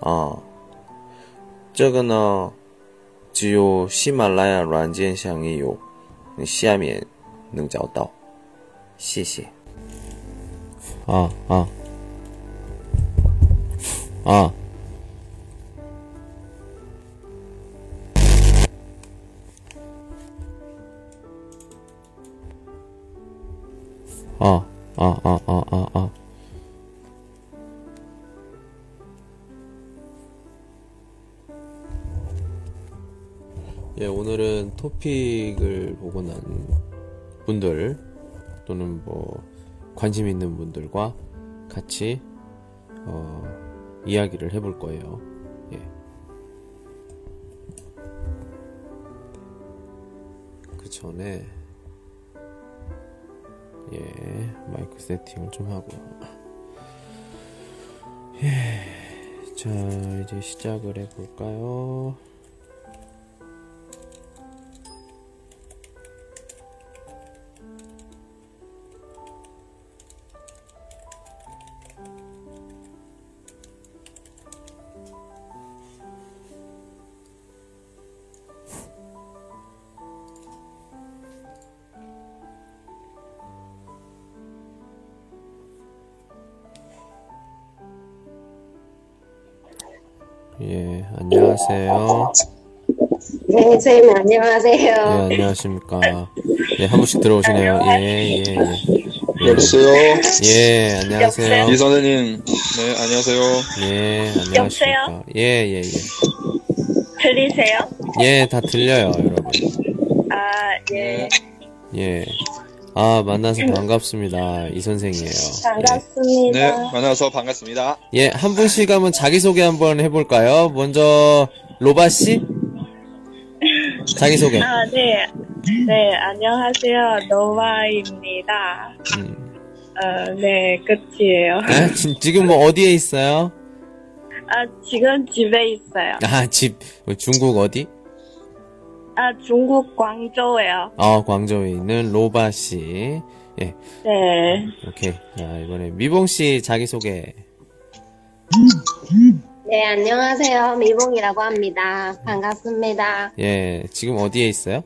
啊。这个呢只有喜马拉雅软件上也有你下面能找到。谢谢。啊啊。啊。啊啊啊啊啊啊。 예, 오늘은 토픽을 보고 난 분들, 또는 뭐, 관심 있는 분들과 같이, 어, 이야기를 해볼 거예요. 예. 그 전에, 예, 마이크 세팅을 좀 하고. 예, 자, 이제 시작을 해볼까요? 예, 안녕하세요. 네, 선생님 예, 안녕하세요. 안녕하십니까. 예, 한 분씩 들어오시네요. 예, 예, 예. 여보세요. 예, 안녕하세요. 이 선생님. 네, 안녕하세요. 예, 안녕하십니까. 예, 예, 예. 들리세요? 예, 다 들려요, 여러분. 아, 예. 예. 아, 만나서 반갑습니다. 이 선생이에요. 반갑습니다. 네, 만나서 반갑습니다. 예, 한 분씩 한번 자기소개 한번 해볼까요? 먼저, 로바씨? 자기소개. 아, 네. 네, 안녕하세요. 노바입니다. 음. 어, 네, 끝이에요. 아, 지, 지금 뭐 어디에 있어요? 아, 지금 집에 있어요. 아, 집, 중국 어디? 아, 중국 광저우예요. 어, 광저우에 있는 로바 씨. 예, 네. 오케이. 자, 이번에 미봉 씨 자기소개. 네, 안녕하세요. 미봉이라고 합니다. 반갑습니다. 예, 지금 어디에 있어요?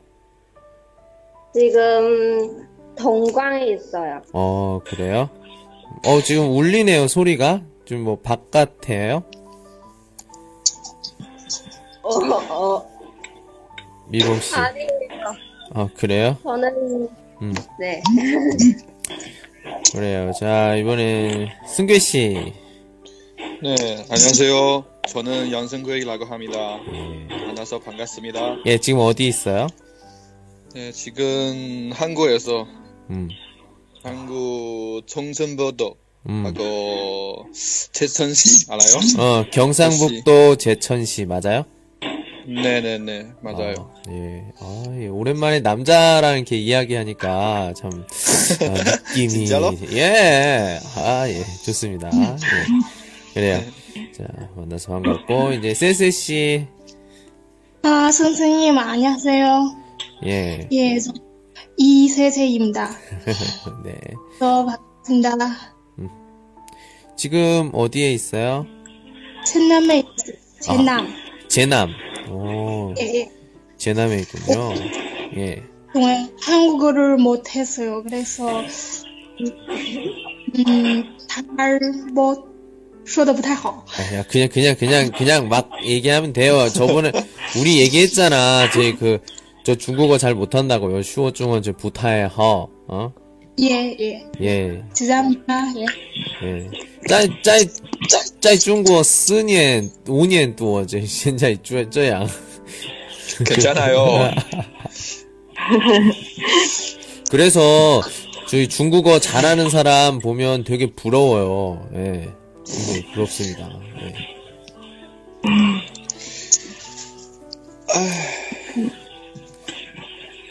지금 동광에 있어요. 어, 그래요? 어, 지금 울리네요, 소리가. 좀 뭐, 바깥에요? 어, 어, 미봉 씨. 아니에요. 어, 그래요? 저는, 음, 네. 그래요. 자, 이번에, 승괴씨. 네, 안녕하세요. 저는 양승구이라고 합니다. 예. 만나서 반갑습니다. 예, 지금 어디 있어요? 네, 지금 한국에서 음, 한국 청천버도 음. 하고 제천시 알아요? 어, 경상북도 제천시, 맞아요? 네네네, 맞아요. 어, 예. 아, 예. 오랜만에 남자랑 이렇게 이야기하니까 참, 어, 느낌이. 진짜로? 예. 아, 예. 좋습니다. 예. 그래요. 자, 만나서 반갑고, 이제 세세 씨. 아, 선생님, 안녕하세요. 예. 예, 저 이세세입니다. 네. 저 반갑습니다. 지금 어디에 있어요? 제남에, 제남. 제남. 오, 예, 예. 제남에 있군요. 예. 정말 한국어를 못했어요. 그래서, 음, 잘 못, 说的不太好. 아, 야, 그냥, 그냥, 그냥, 그냥 막 얘기하면 돼요. 저번에, 우리 얘기했잖아. 제 그, 저 중국어 잘 못한다고요. 슈어 중어 저 부타에 허, 어? 예, 예. 예. 지사합니다. 예. 예. 짤, 짤, 짤, 짤 중국어 4년, 5년 또 이제 현재 쪼, 쪼양. 괜찮아요. 그래서 저희 중국어 잘하는 사람 보면 되게 부러워요. 예. 네, 부럽습니다. 네.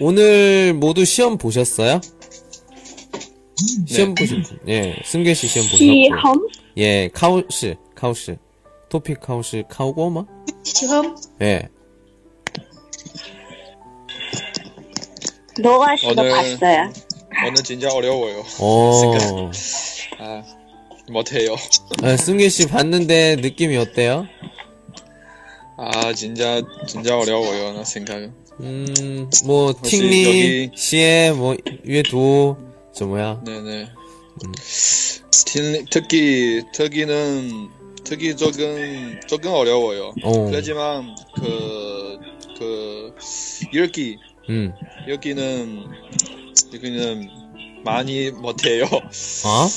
오늘 모두 시험 보셨어요? 시험 보신 분. 예, 승계 씨 시험 시 보셨고. 험 예, 카우스, 카우스. 토픽 카우스 카우고마? 시험 예. 노아 씨도 오늘- 봤어요. 오늘 진짜 어려워요. 어. 아, 못해요. 아, 승계 씨 봤는데 느낌이 어때요? 아, 진짜, 진짜 어려워요. 나 생각은. 음, 뭐, 혹시 팅리, 여기- 시에, 뭐, 위에도, 저 뭐야? 네네. 틸- 특히, 특히는, 특히 조금, 조금 어려워요. 어. 그렇지만, 그, 그, 읽기, 음. 읽기는, 읽기는 많이 못해요. 어?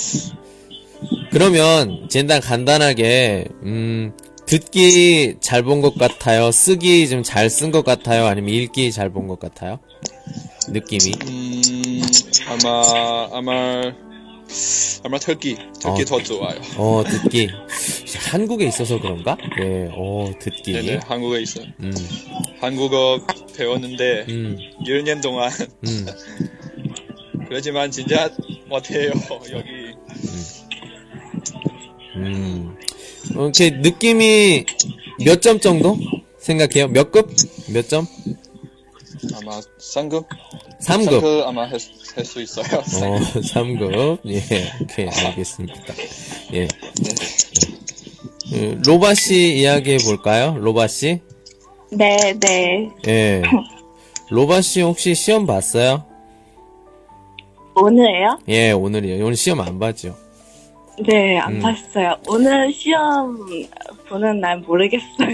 그러면,简单 간단하게, 음, 듣기 잘 본 것 같아요? 쓰기 좀 잘 쓴 것 같아요? 아니면 읽기 잘 본 것 같아요? 느낌이. 음, 아마, 아마, 아마 특기, 특기 어. 더 좋아요. 어, 듣기. 한국에 있어서 그런가? 예, 어, 듣기. 네네, 한국에 있어요. 음, 한국어 배웠는데, 음, 1년 동안. 음. 그렇지만 진짜 못해요, 여기. 음. 어, 이렇게 느낌이 몇 점 정도 생각해요? 몇 급? 몇 점? 아마 3급? 3급. 아마 할 수 있어요. 어, 3급. 예, 오케이, 알겠습니다. 예. 예, 로바 씨 이야기해 볼까요? 로바 씨? 네, 네. 예. 로바 씨 혹시 시험 봤어요? 오늘요? 예, 오늘이요. 오늘 시험 안 봤죠? 네, 안 음. 봤어요. 오늘 시험 보는 날 모르겠어요.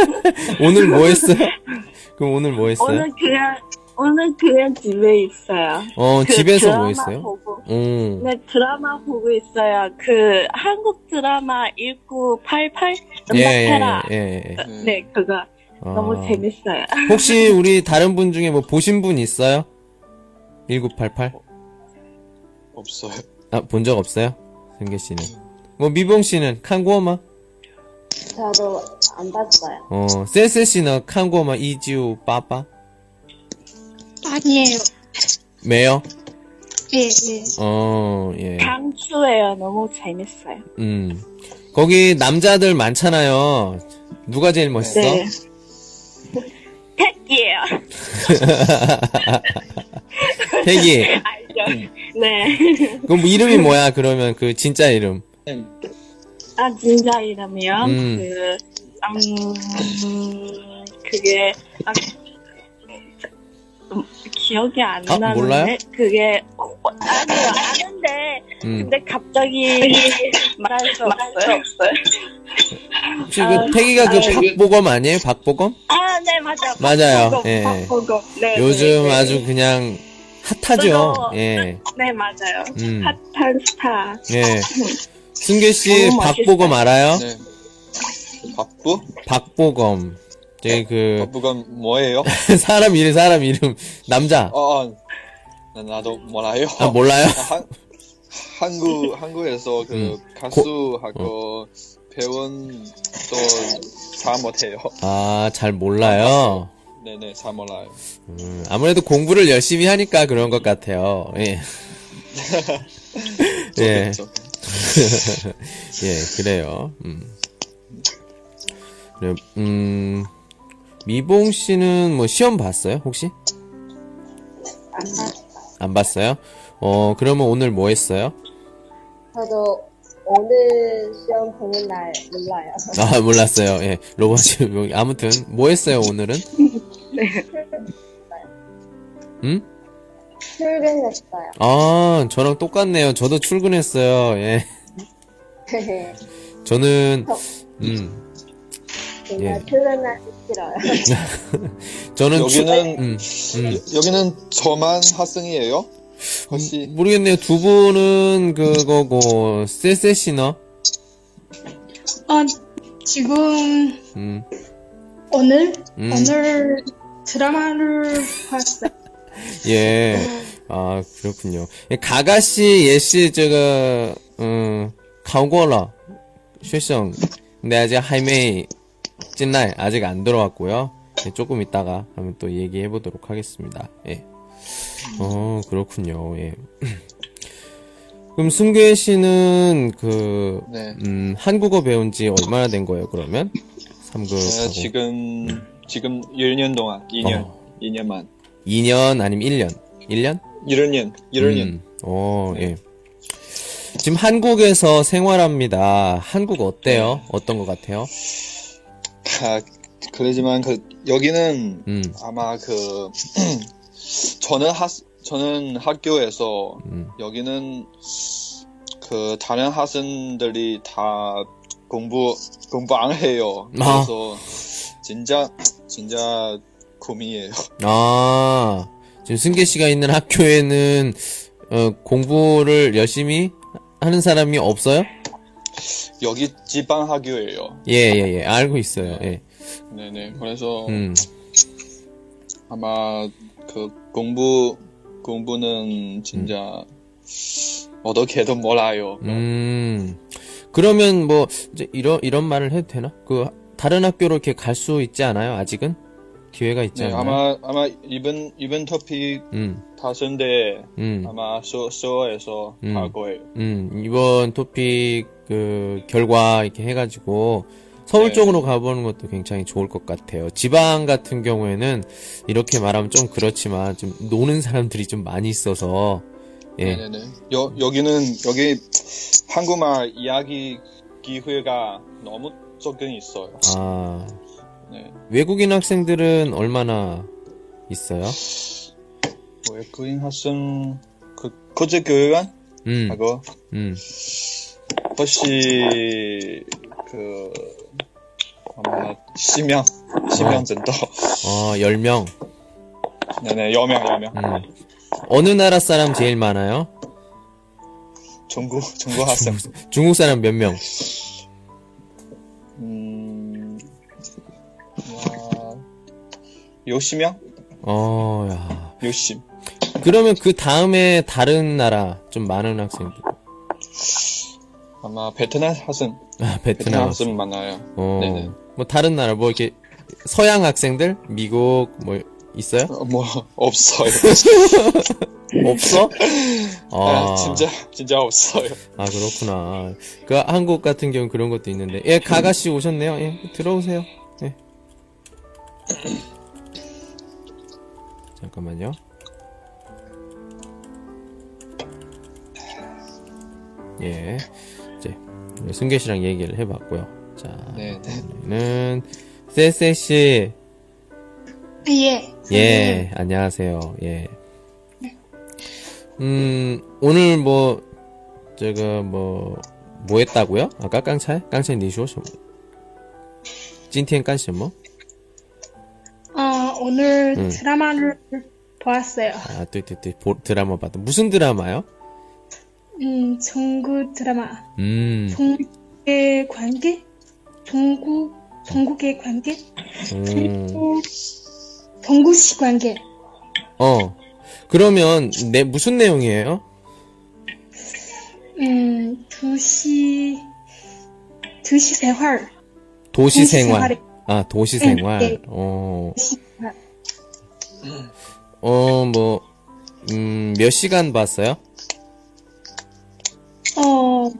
오늘 뭐 했어요? 그럼 오늘 뭐 했어요? 오늘 그냥 오늘 그냥 집에 있어요. 어, 그 집에서 드라마 뭐 했어요? 보고. 음. 네, 드라마 보고 있어요. 그 한국 드라마 1988 예, 예, 음악해라. 예, 예. 네, 그거 어. 너무 재밌어요. 혹시 우리 다른 분 중에 뭐 보신 분 있어요? 1988? 없어요. 아, 본 적 없어요? 승계 씨는. 뭐 미봉 씨는 칸고마? 저도 안 봤어요. 어, 세세 씨는 칸고마 이지우 빠빠? 아니에요. 매요? 예, 예. 어, 예. 강추예요. 너무 재밌어요. 음. 거기 남자들 많잖아요. 누가 제일 멋있어? 네. 택이에요. 태기. 알죠? 네. 그럼 뭐 이름이 뭐야, 그러면 그 진짜 이름? 아, 진짜 이름이요? 음. 그, 음, 그게, 아, 음, 기억이 안 아, 나는데. 몰라요? 그게, 어, 아니요, 아는데, 음. 근데 갑자기 말할 수 없어요. 혹시 그 태기가 그 박보검 아니에요? 박보검? 아, 네, 맞아요. 맞아요. 박보검, 예. 박보검. 네, 요즘 네, 네. 아주 그냥 핫하죠. 예. 네, 맞아요. 음. 핫한 스타. 예. 승계 씨 너무 박보검 멋있어요. 알아요? 네. 박부? 박보검. 저기 그 박부가 뭐예요? 사람 이름 사람 이름 남자. 어, 어. 나- 나도 몰라요. 아 몰라요? 한, 한국, 한국에서 그 음. 가수하고 배운 또잘 못해요. 아 잘 몰라요. 네네, 잘 몰라요. 음, 아무래도 공부를 열심히 하니까 그런 것 같아요. 예. 예. 예, 그래요. 음. 음, 미봉 씨는 뭐 시험 봤어요, 혹시? 안 봤어요. 안 봤어요? 어, 그러면 오늘 뭐 했어요? 저도 오늘 시험 보는 날 몰라요. 아, 몰랐어요. 예, 로봇 씨, 여기 아무튼, 뭐 했어요, 오늘은? 음? 출근했어요. 아, 저랑 똑같네요. 저도 출근했어요. 예. 저는, 음, 정말 예. 출근하기 싫어요. 저는 출- 여기는, 음, 음. 여기는 저만 학생이에요? 혹시, 모르겠네요. 두 분은 그거고, 쎄쎄시너? 아, 지금 음, 오늘 음. 오늘 드라마를 봤어요. 예. 아, 그렇군요. 예, 가가 씨, 예시, 저거, 음, 가오거러, 쉐성. 근데 아직 하이메이, 찐날, 아직 안 들어왔고요. 네, 조금 있다가 한번 또 얘기해 보도록 하겠습니다. 예. 어, 그렇군요. 예. 그럼 승괴 씨는 그, 네. 음, 한국어 배운 지 얼마나 된 거예요, 그러면? 3급. 제가 지금 지금 1년 동안 2년 어. 2년만 2년 아니면 1년? 1년? 1년 1년 음, 어, 예. 지금 한국에서 생활합니다. 한국 어때요? 어떤 것 같아요? 아, 그러지만 그 여기는 음, 아마 그 저는 학 저는 학교에서 음. 여기는 그 다른 학생들이 다 공부 공부 안 해요. 아. 그래서 진짜 진짜 고민이에요. 아, 지금 승계 씨가 있는 학교에는, 어, 공부를 열심히 하는 사람이 없어요? 여기 지방 학교예요. 예, 예, 예. 알고 있어요. 예. 네네. 그래서 음, 아마 그 공부 공부는 진짜 어떻게도 몰라요. 음. 그러면 뭐, 이제 이런, 이런 말을 해도 되나? 그, 다른 학교로 이렇게 갈 수 있지 않아요? 아직은? 기회가 있지 네, 않아요? 아마 아마 이번 이번 토픽 음, 다섯인데 음. 아마 서 서에서 음. 할 거예요. 음, 이번 토픽 그 결과 이렇게 해가지고 서울 네. 쪽으로 가보는 것도 굉장히 좋을 것 같아요. 지방 같은 경우에는 이렇게 말하면 좀 그렇지만 좀 노는 사람들이 좀 많이 있어서 예, 네네네. 여 여기는 여기 한국말 이야기 기회가 너무 적은 있어요. 아 네. 외국인 학생들은 얼마나 있어요? 외국인 학생 그 국제 교육원 음, 하고 음, 혹시 그 아마 10명 10명 정도. 어, 10명. 네네 여명 여명. 음. 어느 나라 사람 제일 많아요? 중국 중국 학생. 중국 사람 몇 명? 음. 와, 60명? 어, 야. 60. 그러면 그 다음에 다른 나라 좀 많은 학생들. 아마 베트남 학생, 아, 베트남 베트남. 학생 많아요. 어, 네네. 뭐 다른 나라 뭐 이렇게 서양 학생들 미국 뭐 있어요? 어, 뭐, 없어요. 없어? 아, 진짜, 진짜 없어요. 아 그렇구나. 그 한국 같은 경우 는 그런 것도 있는데 예 가가 씨 오셨네요. 예 들어오세요. 예. 잠깐만요. 예, 이제 승계 씨랑 얘기를 해봤고요. 자, 네는 쎄쎄 씨. 예. 예, 안녕하세요. 예. 네. 음, 오늘 뭐 제가 뭐 뭐 했다고요? 아까 깡찰? 깡찰 니쇼? 찐티엔 깐시 뭐? 아, 오늘 음. 드라마를 보았어요. 아, 뚜뚜뚜 드라마 봤다. 무슨 드라마요? 음, 정구 드라마. 음. 정국의 관계? 중국, 중국의 관계? 음, 동구시 관계. 어. 그러면, 내, 무슨 내용이에요? 음, 두시, 두시 생활. 도시 도시 생활. 아, 도시 네, 생활. 네. 어. 어, 뭐, 음, 몇 시간 봤어요? 어,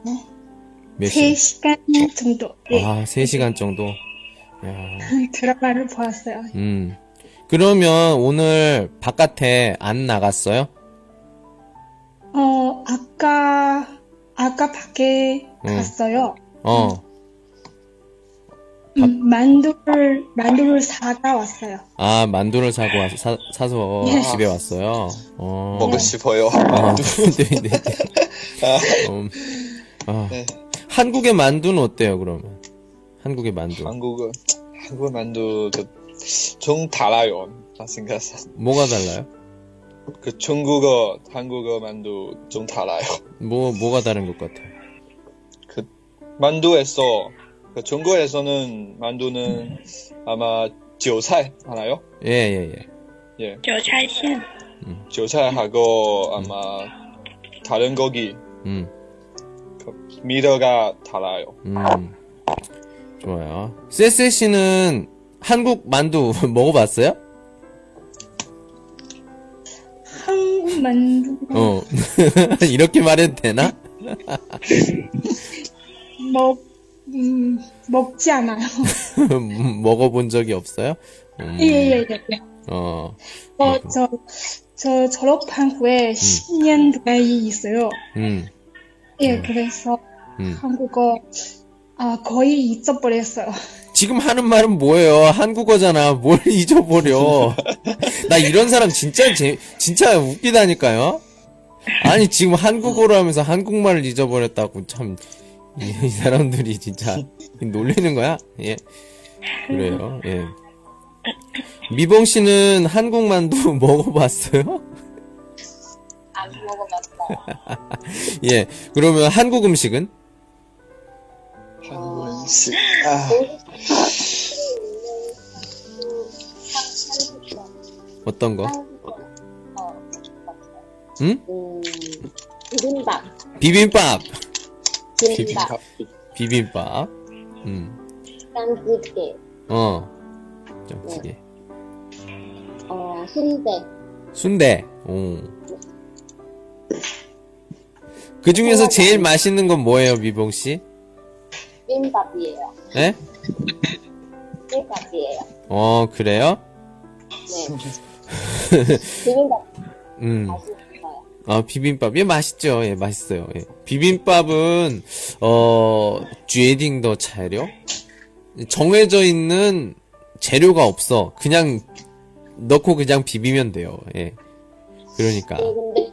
몇세 시간? 시간 정도. 예. 아, 3시간 정도. 야, 드라마를 보았어요. 음. 그러면 오늘 바깥에 안 나갔어요? 어, 아까, 아까 밖에 음. 갔어요. 어. 음, 만두를, 만두를 사다 왔어요. 아, 만두를 사고 와, 사, 사서 네. 집에 왔어요. 어. 먹고 싶어요. 아, 네, 네, 네. 음, 아. 네. 한국의 만두는 어때요, 그러면? 한국의 만두. 한국어, 한국 만두, 그, 좀 달라요. 나 생각해서. 뭐가 달라요? 그 중국어, 한국어 만두 좀 달라요. 뭐, 뭐가 다른 것 같아요? 그, 만두에서, 그 중국에서는 만두는 아마 韭菜 알아요? 예, 예, 예. 예. 韭菜馅， 韭菜하고 아마 다른 고기, 음, 그 미더가 달라요. 음. 좋아요. 세세 씨는 한국 만두 먹어봤어요? 한국 만두 어. 이렇게 말해도 되나? 먹, 음, 먹지 않아요. 먹어본 적이 없어요? 음, 예, 예, 예. 예. 어, 어, 저, 저 졸업한 후에 10년 가까이 있어요. 음, 예, 그래서 음. 한국어, 아, 거의 잊어버렸어요. 지금 하는 말은 뭐예요? 한국어잖아. 뭘 잊어버려. 나 이런 사람 진짜 재, 진짜 웃기다니까요? 아니, 지금 한국어로 하면서 한국말을 잊어버렸다고 참, 이, 이 사람들이 진짜 놀리는 거야? 예. 그래요, 예. 미봉 씨는 한국 만두 먹어봤어요? 안 먹어봤어요. 예. 그러면 한국 음식은? 음식. 아, 어떤 거? 어, 응? 음, 비빔밥. 비빔밥! 비빔밥. 비빔밥. 음, 짠찌개. 어. 짱찌개. 어, 순대. 순대. 오. 그 중에서 제일 맛있는 건 뭐예요, 미봉 씨? 비빔밥이에요. 예? 비빔밥이에요. 어, 그래요? 네. 비빔밥 음. 맛있어요. 아, 비빔밥. 예, 맛있죠. 예, 맛있어요. 예. 비빔밥은, 어, 쥐에딩더 차려? 정해져 있는 재료가 없어. 그냥 넣고 그냥 비비면 돼요. 예. 그러니까. 네, 근데 그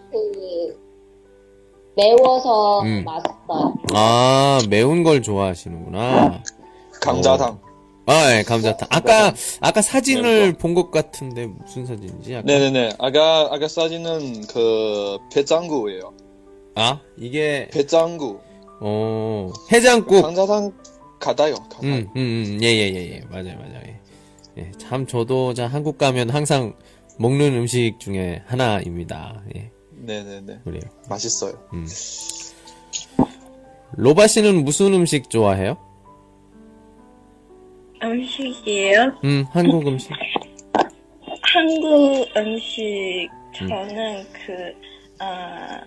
매워서 음. 맛있어요. 아, 매운 걸 좋아하시는구나. 감자탕. 아, 예, 감자탕. 아까, 아까 사진을 본 것 같은데, 무슨 사진이지? 아까? 네네네. 아까, 아까 사진은 그, 배짱구예요. 아, 이게, 배짱구. 어, 해장국. 감자탕 같아요. 같아요. 음, 음, 음, 예, 예, 예, 예. 맞아요, 맞아요. 예. 예, 참, 저도, 자, 한국 가면 항상 먹는 음식 중에 하나입니다. 예, 네네네. 그래요. 맛있어요. 로바 씨는 무슨 음식 좋아해요? 음식이에요? 음, 한국 음식. 한국 음식 저는 그 어,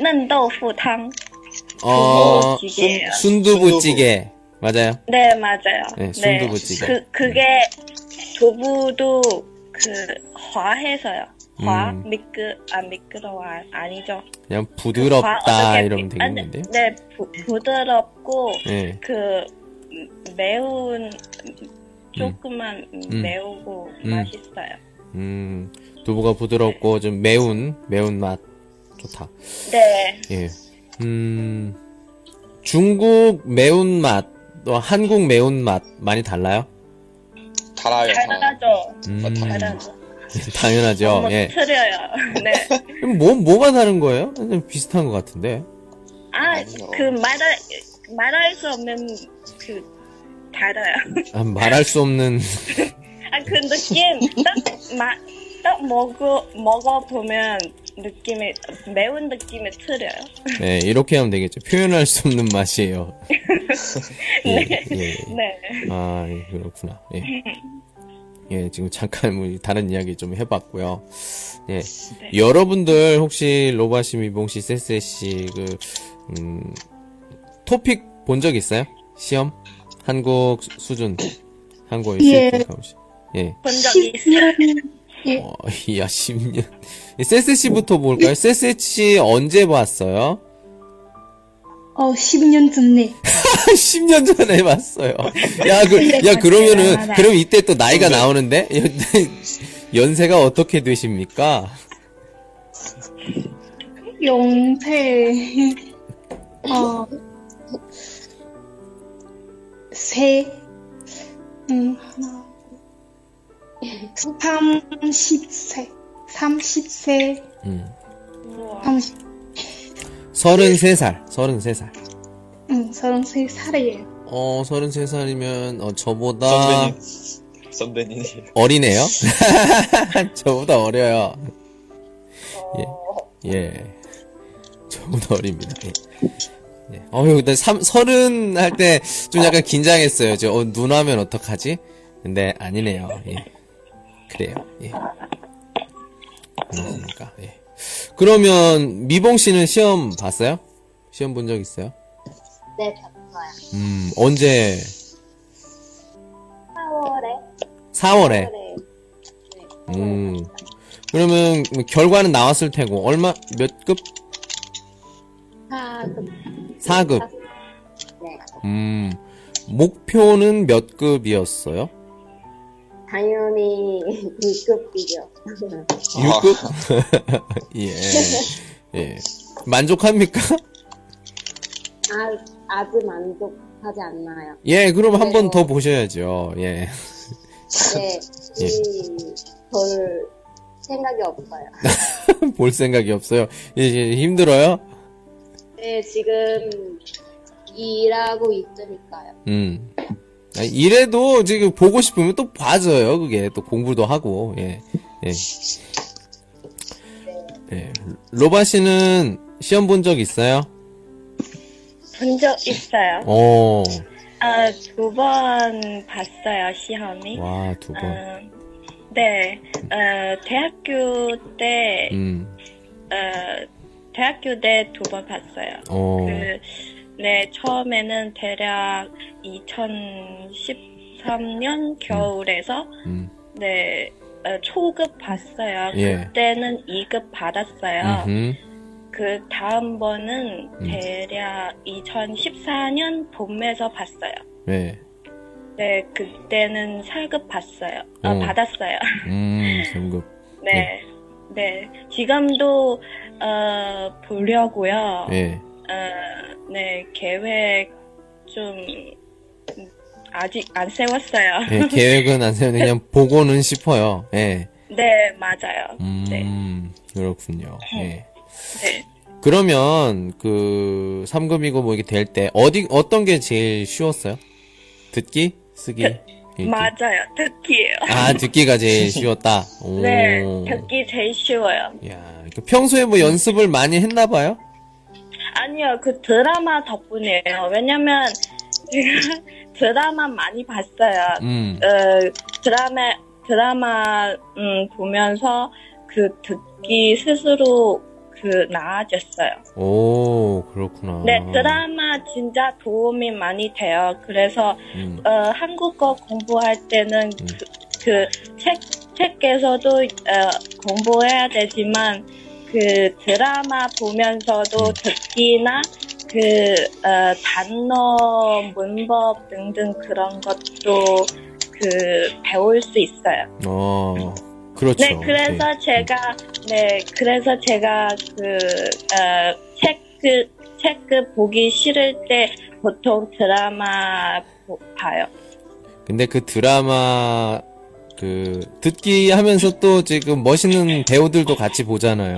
嫩豆腐汤. 어, 순두부찌개예요. 순두부찌개. 맞아요. 네 맞아요. 네, 순두부찌개. 그 그게 두부도 그 화해서요. 화 음. 미끄 아 미끄러워 아- 아니죠. 그냥 화 부드럽다, 어떻게 이러면 비- 아, 네, 되겠는데요? 네 부, 부드럽고 예. 그 음, 매운 조금만 음. 매우고 음. 맛있어요. 음, 두부가 부드럽고 좀 매운, 매운 맛. 좋다. 네. 예. 음, 중국 매운맛, 또 한국 매운 맛 많이 달라요? 달아요. 달아요. 잘하죠. 음, 잘하죠. 당연하죠. 너무 예. 틀려요. 네. 그럼 뭐, 뭐가 다른 거예요? 그냥 비슷한 것 같은데. 아, 아니요. 그 말할 말할 수 없는 그 달아요. 아, 말할 수 없는, 아, 그 느낌 딱딱 먹어 먹어 보면 느낌이 매운 느낌이 틀려요. 네, 이렇게 하면 되겠죠. 표현할 수 없는 맛이에요. 예, 예, 예. 네. 아, 예, 그렇구나. 예. 예, 지금 잠깐 뭐 다른 이야기 좀 해봤고요. 예. 여러분들 혹시 로바시 미봉시 세세씨 그, 음, 토픽 본 적 있어요? 시험? 한국 수- 수준. 예. 수준 가보시. 예. 본 적이 있어요. 10년, 예, 어, 야, 10년. 세세씨부터 볼까요? 세세씨 언제 봤어요? 어, 10년 전에. 10년 전에 봤어요. 야, 그, 야, 그러면은, 그럼 이때 또 나이가 나오는데? 연세가 어떻게 되십니까? 용태, 어, 세, 음, 하나, 30세, 30세, 음. 우와. 30, 33살, 33살. 응, 33살이에요. 어, 33살이면, 어, 저보다 선배님. 선배님. 어리네요? 저보다 어려요. 예, 예. 저보다 어립니다. 예. 예. 어휴, 근데 삼, 서른 할 때 좀 약간 긴장했어요. 저, 어, 누나면 어떡하지? 근데 아니네요. 예. 그래요. 예. 그렇습니까? 예. 그러면 미봉 씨는 시험 봤어요? 시험 본 적 있어요? 네, 봤어요. 음, 언제? 4월에 4월에. 4월에 음. 그러면 결과는 나왔을 테고 얼마 몇 급? 4급 4급. 네. 음. 목표는 몇 급이었어요? 당연히 2급이죠. 6급? 예. 예. 만족합니까? 아, 아주 만족하지 않나요? 예, 그럼 한 번 더 보셔야죠. 예. 네, 예. 이별 생각이 없어요. 볼 생각이 없어요. 예, 예, 힘들어요? 네, 지금 일하고 있으니까요. 음. 이래도 지금 보고 싶으면 또 봐줘요. 그게 또 공부도 하고. 예. 예. 예. 로바 씨는 시험 본 적 있어요? 본 적 있어요. 어. 아, 두 번 봤어요, 시험이. 와, 두 번. 어, 네, 어, 대학교 때, 음. 어, 대학교 때 두 번 봤어요. 어. 그, 네, 처음에는 대략 2013년 겨울에서, 음. 네, 어, 초급 봤어요. 예. 그때는 2급 받았어요. 음흠. 그 다음 번은 음. 대략 2014년 봄에서 봤어요. 네. 네, 그때는 4급 봤어요. 아, 어. 받았어요. 음, 등급. 네. 네. 지금도, 어, 보려고요. 예. 어, 네, 계획 좀, 음, 아직 안 세웠어요. 예, 계획은 안 세우는데 그냥 보고는 싶어요. 예. 네, 맞아요. 음, 네. 그렇군요. 예. 네. 그러면 그 3급이고 뭐 이게 될 때 어디 어떤 게 제일 쉬웠어요? 듣기? 쓰기? 읽기? 맞아요. 듣기예요. 아, 듣기가 제일 쉬웠다. 오. 네, 듣기 제일 쉬워요. 야, 그 평소에 뭐 연습을 많이 했나 봐요? 아니요, 그 드라마 덕분이에요. 왜냐면, 제가 드라마 많이 봤어요. 음. 어, 드라마, 드라마, 음, 보면서 그 듣기 스스로 그 나아졌어요. 오, 그렇구나. 네, 드라마 진짜 도움이 많이 돼요. 그래서, 음. 어, 한국어 공부할 때는 그, 그 책, 책에서도, 어, 공부해야 되지만, 그 드라마 보면서도 음. 듣기나, 그, 어, 단어, 문법 등등 그런 것도 그, 배울 수 있어요. 어. 그렇죠. 네, 그래서 제가, 네, 그래서 제가 그, 어, 책, 그, 책그 보기 싫을 때 보통 드라마 보- 봐요. 근데 그 드라마 그 듣기 하면서 또 지금 멋있는 배우들도 같이 보잖아요.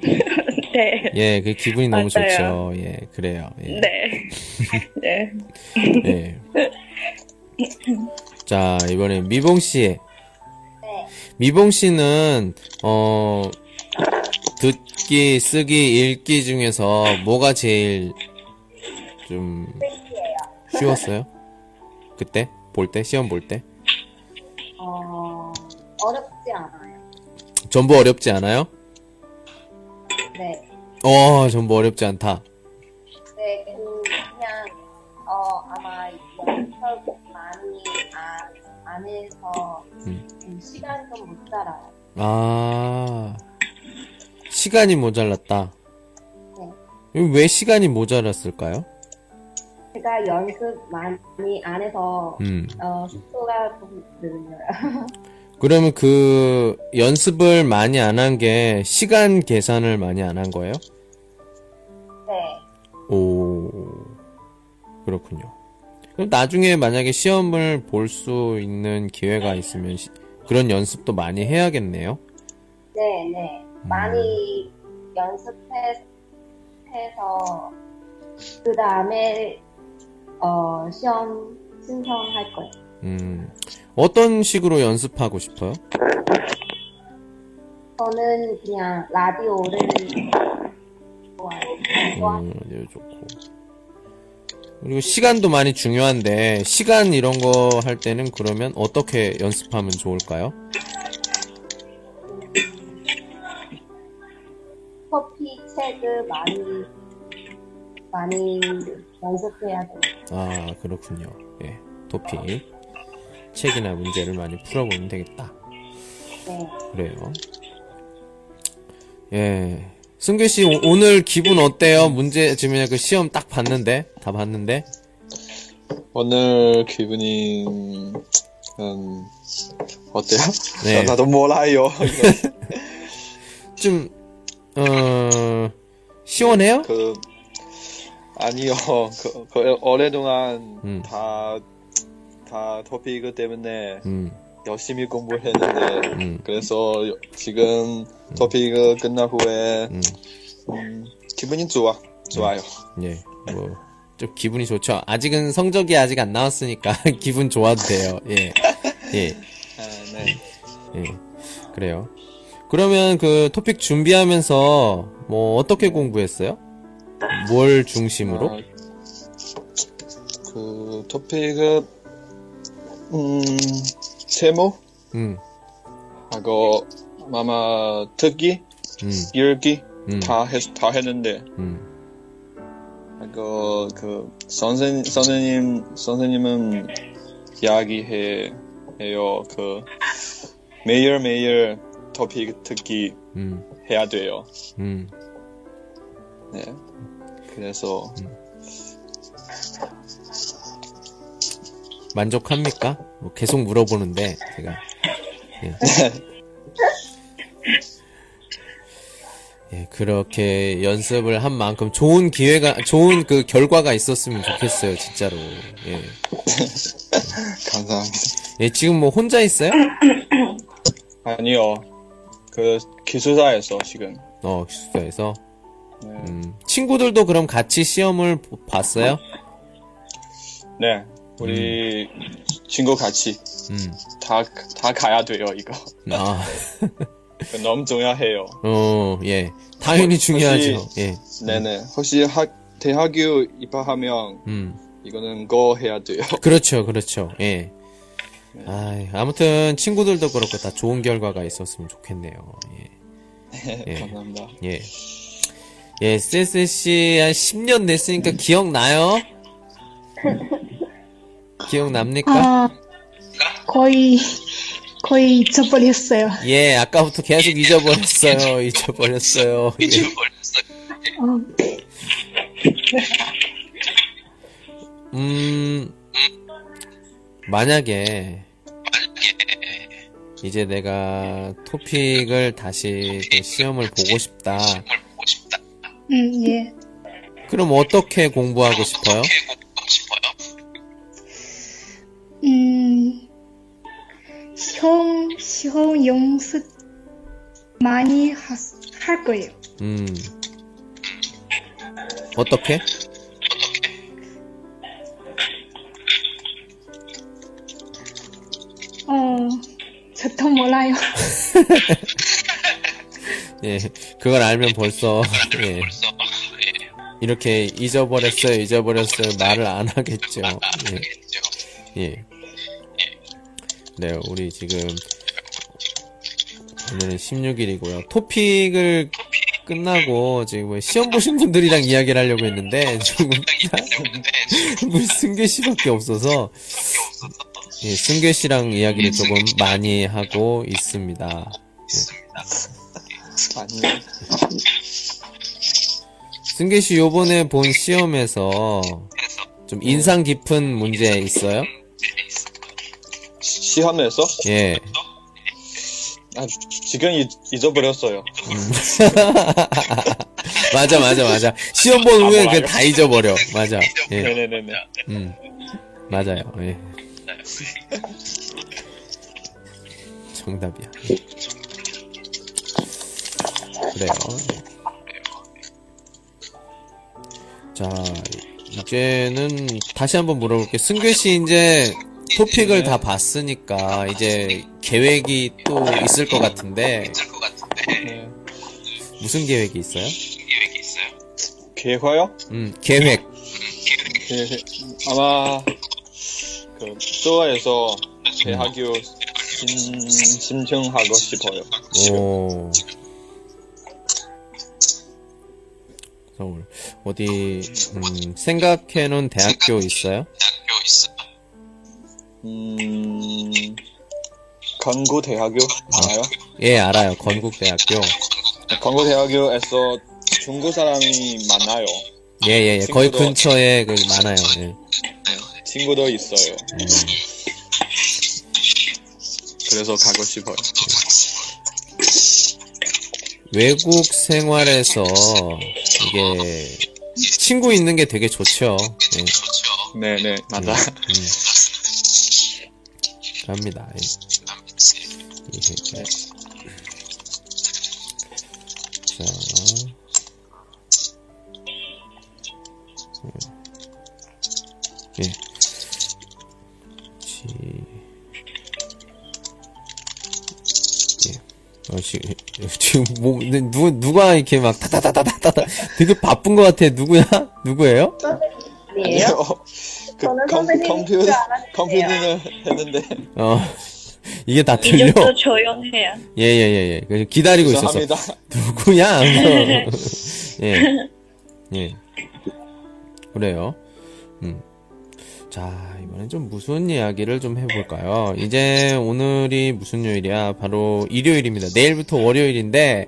네. 예, 그 기분이 너무 맞아요. 좋죠. 예, 그래요. 예. 네. 네. 예. 자, 이번에 미봉 씨. 네. 미봉 씨는 어 듣기, 쓰기, 읽기 중에서 뭐가 제일 좀 쉬웠어요? 그때 볼 때 시험 볼 때 어, 어렵지 않아요. 전부 어렵지 않아요? 네. 어, 전부 어렵지 않다. 네, 그, 그냥, 어, 아마 연습 많이 안, 안 해서, 음. 음, 시간 좀 모자라요. 아, 시간이 모자랐다. 네. 왜 시간이 모자랐을까요? 제가 연습 많이 안 해서, 음. 어, 속도가 좀 느려요. 그러면 그 연습을 많이 안 한 게 시간 계산을 많이 안 한 거예요? 네. 오, 그렇군요. 그럼 나중에 만약에 시험을 볼 수 있는 기회가 있으면 시- 그런 연습도 많이 해야겠네요. 네, 네. 많이 연습해서, 그 다음에, 어, 시험 신청할 거예요. 음, 어떤 식으로 연습하고 싶어요? 저는 그냥 라디오를 좋아해요. 좋아- 음, 라디오 좋고. 그리고 시간도 많이 중요한데 시간 이런 거 할 때는 그러면 어떻게 연습하면 좋을까요? 커피 책을 많이 많이 연습해야 돼. 아 그렇군요. 예, 토픽 책이나 문제를 많이 풀어보면 되겠다. 네. 그래요. 예. 승규 씨 오- 오늘 기분 어때요? 문제 지금 그 시험 딱 봤는데 다 봤는데 오늘 기분이 음 어때요? 네. 나도 몰라요. 좀 어, 시원해요? 그 아니요. 그, 그 오랫동안 음. 다, 다 토픽 때문에 음, 열심히 공부를 했는데 음, 그래서 지금 토픽 끝난 후에 음, 음, 기분이 좋아. 좋아요. 예, 뭐좀 기분이 좋죠. 아직은 성적이 아직 안 나왔으니까 기분 좋아도 돼요. 예, 예, 아, 네. 예, 그래요. 그러면 그 토픽 준비하면서 뭐 어떻게 공부했어요? 뭘 중심으로? 어, 그 토픽은 음, 제목 음, 하고 아마 특기, 음, 읽기? 음, 다, 했, 다 했는데. 음, 하고 그 선생 선생님 선생님은 이야기해 해요. 그 매일 매일 토픽 특기 음, 해야 돼요. 음. 네. 그래서 만족합니까? 뭐 계속 물어보는데 제가 예. 예, 그렇게 연습을 한 만큼 좋은 기회가 좋은 그 결과가 있었으면 좋겠어요, 진짜로. 예. 감사합니다. 예, 지금 뭐 혼자 있어요? 아니요. 그 기숙사에서 지금 어, 기숙사에서. 네. 음, 친구들도 그럼 같이 시험을 보- 봤어요? 네. 우리 친구 같이 음. 다, 다 가야 돼요, 이거. 아. 그 너무 중요해요. 어, 예. 당연히 중요하죠. 예. 네네. 혹시 학, 대학교 입학하면 음. 이거는 거 해야 돼요. 그렇죠, 그렇죠. 예. 아, 아무튼 친구들도 그렇고 다 좋은 결과가 있었으면 좋겠네요. 예. 예. 감사합니다. 예. 예, SSC 한 10년 됐으니까 기억나요? 기억납니까? 아, 거의, 거의 잊어버렸어요. 예, 아까부터 계속 잊어버렸어요. 잊어버렸어요. 예. 어, 음, 만약에, 이제 내가 토픽을 다시 그 시험을 보고 싶다. 음, 예. 그럼 어떻게 공부하고 싶어요? 연습 많이 하, 할 거예요. 음, 어떻게? 어, 저도 몰라요. 예, 그걸 알면 벌써, 예. 이렇게 잊어버렸어요, 잊어버렸어요, 말을 안 하겠죠. 예. 예. 네, 우리 지금, 오늘은 16일이고요. 토픽을 끝나고, 지금 뭐 시험 보신 분들이랑 이야기를 하려고 했는데, 지금, 승계 씨밖에 없어서, 예, 승계 씨랑 이야기를 조금 많이 하고 있습니다. 아니요. 승계 씨 요번에 본 시험에서 좀 인상 깊은 문제 있어요? 시- 시험에서? 예. 아, 지금 잊, 잊어버렸어요. 맞아, 맞아, 맞아. 시험 본 후에 몰라요? 그다 잊어버려. 맞아. 예. 네네네네. 음. 맞아요. 예. 정답이야. 그래요. 자, 이제는 다시 한번 물어볼게요. 승규 씨 이제 토픽을 다 봤으니까 이제 계획이 또 있을 것 같은데 네. 무슨 계획이 있어요? 계획요? 음, 계획. 그, 아마 그 서울에서 대학교 신, 신청하고 싶어요. 오. 서울. 어디, 음, 생각해놓은 대학교 있어요? 음, 건고대학교 알아요? 예, 알아요. 건국대학교. 건고대학교에서 중국 사람이 많아요. 예, 예, 예. 거의 친구도- 근처에 그 많아요. 예. 친구도 있어요. 음. 그래서 가고 싶어요. 외국 생활에서 이게 친구 있는 게 되게 좋죠. 예. 네네 맞아. 음. 합니다. 예. 예. 자. 음. 예. 지. 예. 어, 지, 지금 뭐, 누, 누가 이렇게 막 타타타타타타 되게 바쁜 것 같아. 누구야? 누구예요? 아니에요? 그 저는 컴, 선생님인 컴퓨터 줄. 컴퓨터는 했는데 어. 이게 다이 들려? 조용해요. 예, 예, 예, 예. 그래서 기다리고 있었어. 죄송합니다. 누구야? 예. 예. 그래요. 음. 자, 이번엔 좀 무슨 이야기를 좀 해볼까요? 이제 오늘이 무슨 요일이야? 바로 일요일입니다. 내일부터 월요일인데,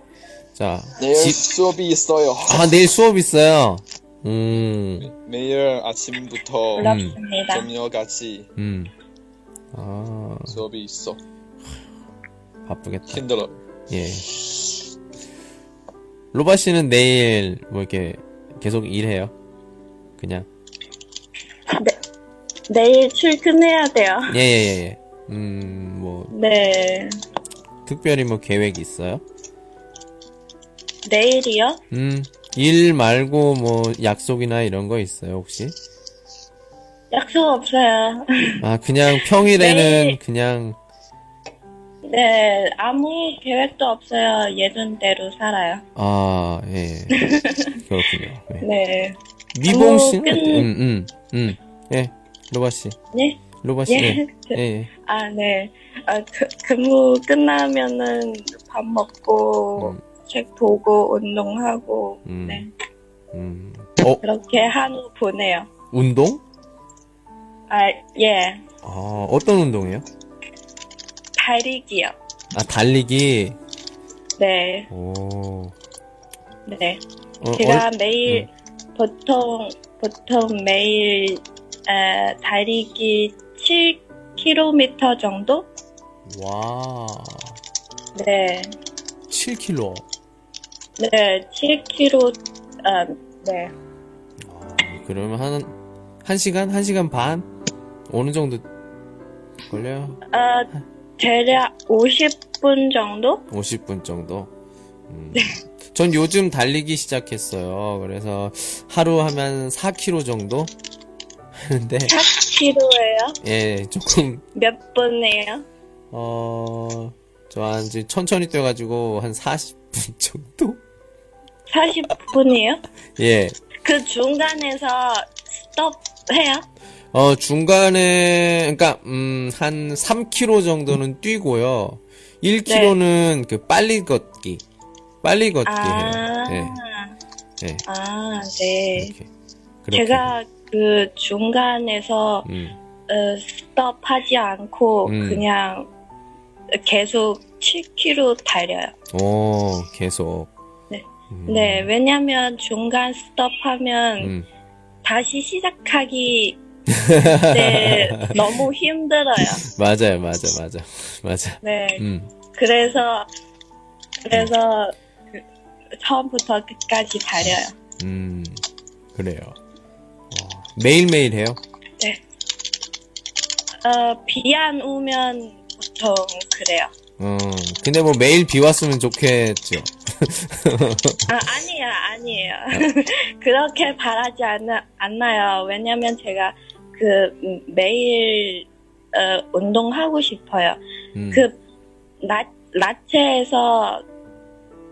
자, 내일 지- 수업이 있어요. 아, 내일 수업 있어요. 음, 매일 아침부터 부럽습니다. 저녁까지 음. 아, 수업이 있어. 바쁘겠다. 힘들어. 예. 로바 씨는 내일 뭐 이렇게 계속 일해요? 그냥? 내일 출근해야 돼요. 예, 예, 예, 예. 음, 뭐, 네. 특별히 뭐 계획 있어요? 내일이요? 음, 일 말고 뭐 약속이나 이런 거 있어요, 혹시? 약속 없어요. 아, 그냥 평일에는 내일- 그냥, 네, 아무 계획도 없어요. 예전대로 살아요. 아, 예. 그렇군요. 예. 네. 미봉 씨는? 끝- 어때요? 음, 음, 음. 예. 로바 씨. 네? 로바 씨. 예. 예. 예, 예. 아, 네. 아, 그, 근무 끝나면은 밥 먹고, 음. 책 보고, 운동하고, 음. 네. 음. 어, 그렇게 한 후 보내요. 운동? 아, 예. 아, 어떤 운동이에요? 달리기요. 아, 달리기. 네. 오. 네. 어, 제가 얼- 매일, 보통, 보통 매일, 에, 달리기 7km 정도? 와. 네. 7kg. 네, 7km, 아, 네. 그러면 한, 한 시간? 한 시간 반? 어느 정도 걸려요? 아, 대략 50분 정도? 50분 정도? 음. 전 요즘 달리기 시작했어요. 그래서 하루 하면 4km 정도? 하는데, 4km예요? 예, 조금, 몇 분이에요? 어, 저한 이제 천천히 뛰어가지고 한 40분 정도? 40분이요? 예. 그 중간에서 스톱 해요? 어, 중간에, 그니까, 음, 한 3km 정도는 뛰고요. 1km는 그 빨리 걷기. 빨리 걷기 아, 해요. 예, 예. 아, 네. 이렇게. 그렇게. 제가 그 중간에서 음, 어, 스톱하지 않고 음. 그냥 계속 7km 달려요. 오, 계속. 네. 음, 네, 왜냐면 중간 스톱하면 음, 다시 시작하기 네, 너무 힘들어요. 맞아요, 맞아, 맞아. 맞아. 네, 음, 그래서 그래서 그 처음부터 끝까지 달려요. 음, 그래요. 어, 매일매일 해요? 어, 비 안 오면 보통 그래요. 어, 근데 뭐 매일 비 왔으면 좋겠죠. 아, 아니에요, 아니에요. 그렇게 바라지 않나, 않나요. 왜냐면 제가 그, 음, 매일, 어, 운동하고 싶어요. 음, 그, 라, 라체에서,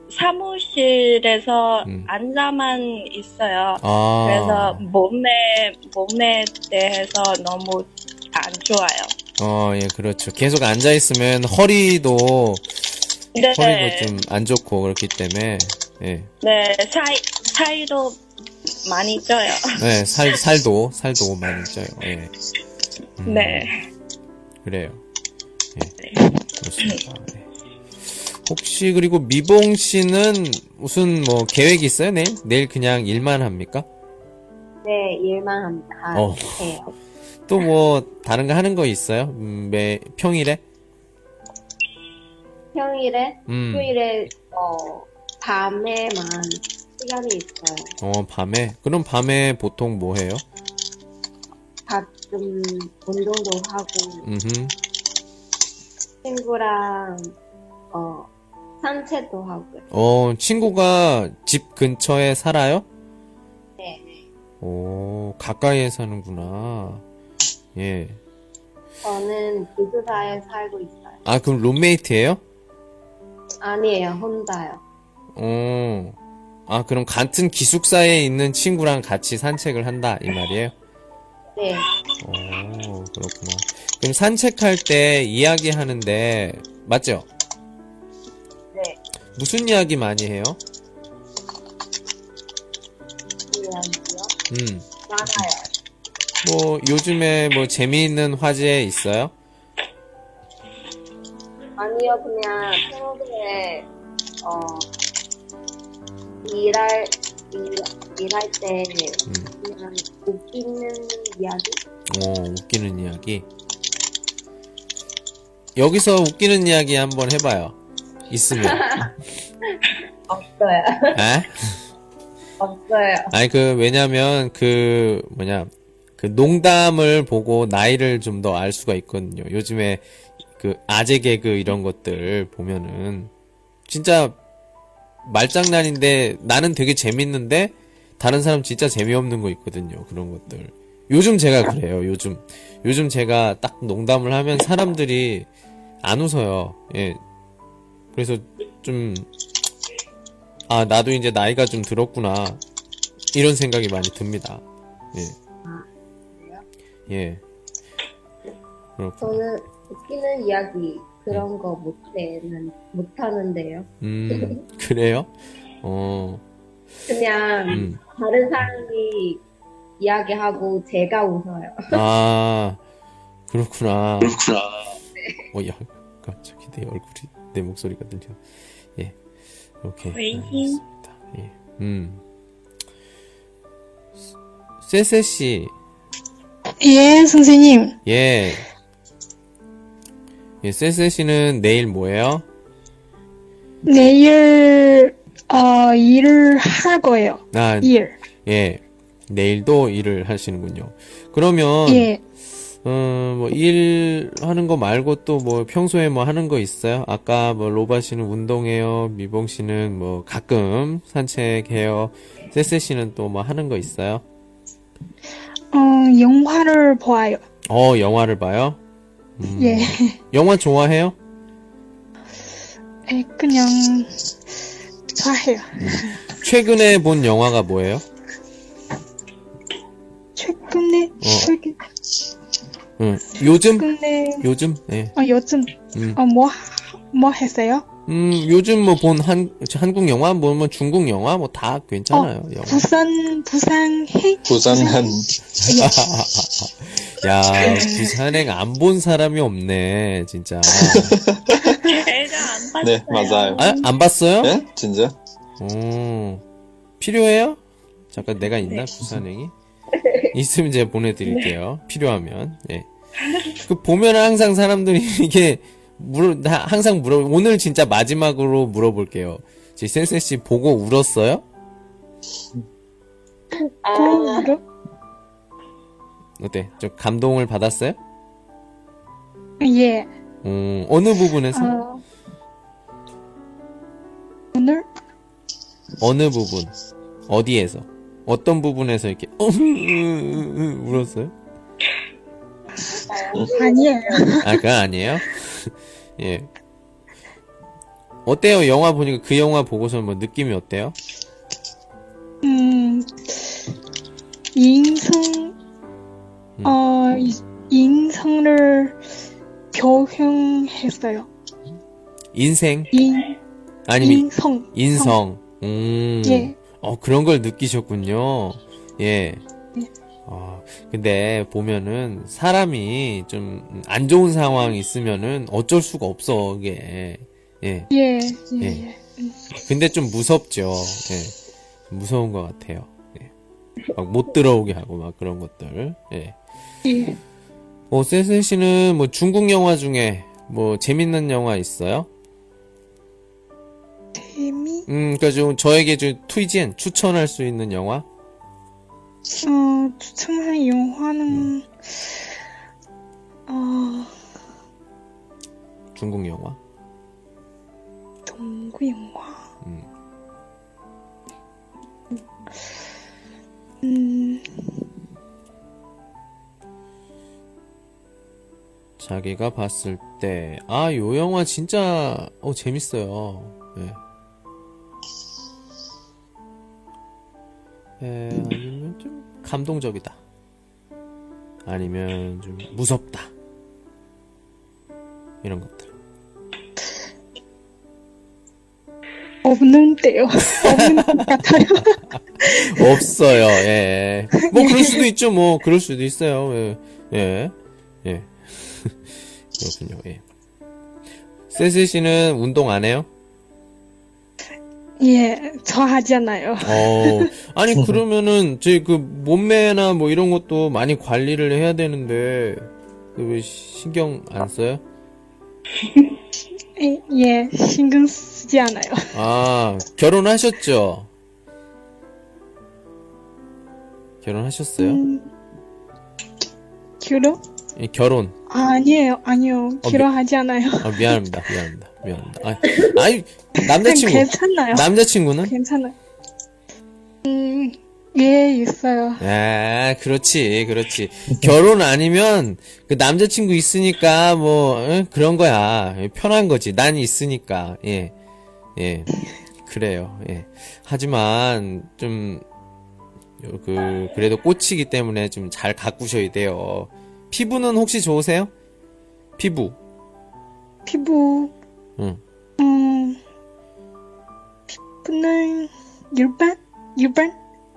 사무실에서 음. 앉아만 있어요. 아. 그래서 몸에 몸에 대해서 너무 안 좋아요. 어, 예, 그렇죠. 계속 앉아 있으면 허리도 네, 허리도 좀안 좋고 그렇기 때문에 예. 네 사이 사이도 많이 쪄요. 네, 살 살도 살도 많이 쪄요. 예. 음, 네. 그래요. 예. 그렇습니다. 예. 혹시 그리고 미봉 씨는 무슨 뭐 계획 있어요? 내일? 내일 그냥 일만 합니까? 네, 일만 합니다. 아, 어. 해요. 또 뭐 다른 거 하는 거 있어요? 음, 매 평일에? 평일에, 음. 토요일에, 어, 밤에만 시간이 있어요. 어, 밤에. 그럼 밤에 보통 뭐 해요? 가끔 운동도 하고, 음. 친구랑, 어, 산책도 하고요. 어, 친구가 집 근처에 살아요? 네. 오, 가까이에 사는구나. 예. 저는 기숙사에 살고 있어요. 아, 그럼 룸메이트예요? 아니에요, 혼자요. 어. 아, 그럼 같은 기숙사에 있는 친구랑 같이 산책을 한다, 이 말이에요? 네. 오, 그렇구나. 그럼 산책할 때 이야기 하는데, 맞죠? 네. 무슨 이야기 많이 해요? 이야기요? 음. 많아요. 뭐, 요즘에 뭐 재미있는 화제 있어요? 아니요, 그냥 평소에, 어, 일할, 일, 일할 때, 그냥 웃기는 이야기? 오, 웃기는 이야기. 여기서 웃기는 이야기 한번 해봐요. 있으면. 없어요. 에? 없어요. 아니, 그, 왜냐면, 그, 뭐냐, 그 농담을 보고 나이를 좀 더 알 수가 있거든요. 요즘에 그 아재 개그 이런 것들 보면은, 진짜 말장난인데 나는 되게 재밌는데, 다른 사람 진짜 재미없는 거 있거든요. 그런 것들. 요즘 제가 그래요. 요즘. 요즘 제가 딱 농담을 하면 사람들이 안 웃어요. 예. 그래서 좀, 아, 나도 이제 나이가 좀 들었구나. 이런 생각이 많이 듭니다. 예. 예. 그렇고. 저는 웃기는 이야기, 그런 거 못해는, 못하는데요. 음, 그래요? 어, 그냥, 음. 다른 사람이 이야기하고 제가 웃어요. 아, 그렇구나. 그렇구나. 어, 야, 갑자기 내 얼굴이, 내 목소리가 들려. 예. 오케이. waiting. 예. 음. 쌔쌔 씨, 예, 선생님. 예. 예, 쌔쌔씨는 내일 뭐예요? 내일, 어, 일을 할 거예요. 아, 일. 예. 내일도 일을 하시는군요. 그러면, 예. 어, 뭐, 일 하는 거 말고 또 뭐, 평소에 뭐 하는 거 있어요? 아까 뭐, 로바 씨는 운동해요. 미봉 씨는 뭐, 가끔 산책해요. 세세 씨는 또 뭐 하는 거 있어요? 어, 영화를 봐요. 어, 영화를 봐요? 음, 예. 영화 좋아해요? 예, 그냥, 좋아해요. 최근에 본 영화가 뭐예요? 최근에, 어. 최근, 응. 요즘? 최근에, 요즘? 예. 어, 요즘, 음. 어, 뭐, 뭐 했어요? 음, 요즘 뭐 본 한, 한국 영화, 뭐, 뭐 중국 영화, 뭐 다 괜찮아요, 영화. 부산, 부산 행? 부산한 야, 부산행 안 본 사람이 없네, 진짜. 제가 안 봤어요. 네 맞아요. 아, 안 봤어요? 네 진짜? 오, 필요해요? 잠깐 내가 있나, 부산행이? 있으면 제가 보내드릴게요. 필요하면, 예. 그, 보면 항상 사람들이 이게, 물어, 나 항상 물어, 오늘 진짜 마지막으로 물어볼게요. 제 센세 씨 보고 울었어요? 어, 그럼? 어때? 좀 감동을 받았어요? 예. 음, 어느 부분에서? 어, 오늘? 어느 부분? 어디에서? 어떤 부분에서 이렇게, 어, 울었어요? 아니에요. 아, 그건 아니에요? 예. 어때요? 영화 보니까 그 영화 보고서 뭐 느낌이 어때요? 음, 인성, 음. 어, 이- 인성을 표현했어요. 인생? 인, 아니면 인성. 인성. 음. 예. 어, 그런 걸 느끼셨군요. 예. 예. 어, 근데 보면은 사람이 좀 안 좋은 상황이 있으면은 어쩔 수가 없어, 이게. 예. 예, 예, 예. 예. 근데 좀 무섭죠. 예. 좀 무서운 것 같아요. 예. 막못 들어오게 하고 막 그런 것들. 예. 예. 어, 세슬 씨는 뭐 중국 영화 중에 뭐 재밌는 영화 있어요? 재미? 음, 그니까 좀 저에게 좀 투이젠 추천할 수 있는 영화? 어, 추천한 영화는, 어, 중국 영화? 동구 영화. 음. 음, 자기가 봤을 때, 아, 요 영화 진짜, 어, 재밌어요. 예. 예, 아니면 좀 감동적이다. 아니면 좀 무섭다. 이런 것들. 없는데요. 없는 것 같아요. 없어요, 예. 뭐, 그럴 수도 있죠, 뭐, 그럴 수도 있어요, 예. 예. 예. 그렇군요, 예. 세슬 씨는 운동 안 해요? 예, 저 하잖아요. 어, 아니, 그러면은, 제 그, 몸매나 뭐 이런 것도 많이 관리를 해야 되는데, 그왜 신경 안 써요? 예, 예, 신경 쓰지 않아요. 아, 결혼하셨죠? 결혼하셨어요? 음, 결혼? 예, 결혼. 아니에요, 아니요. 어, 결혼하지 않아요. 아, 미안합니다, 미안합니다, 미안합니다. 아, 아니, 남자친구. 괜찮아요. 남자친구는? 괜찮아요. 음, 예, 있어요. 아, 그렇지, 그렇지. 결혼 아니면, 그 남자친구 있으니까, 뭐, 응? 그런 거야. 편한 거지. 난 있으니까. 예. 예. 그래요. 예. 하지만, 좀, 요, 그, 그래도 꽃이기 때문에 좀 잘 가꾸셔야 돼요. 피부는 혹시 좋으세요? 피부. 피부, 응. 음, 피부는 일반? 일반?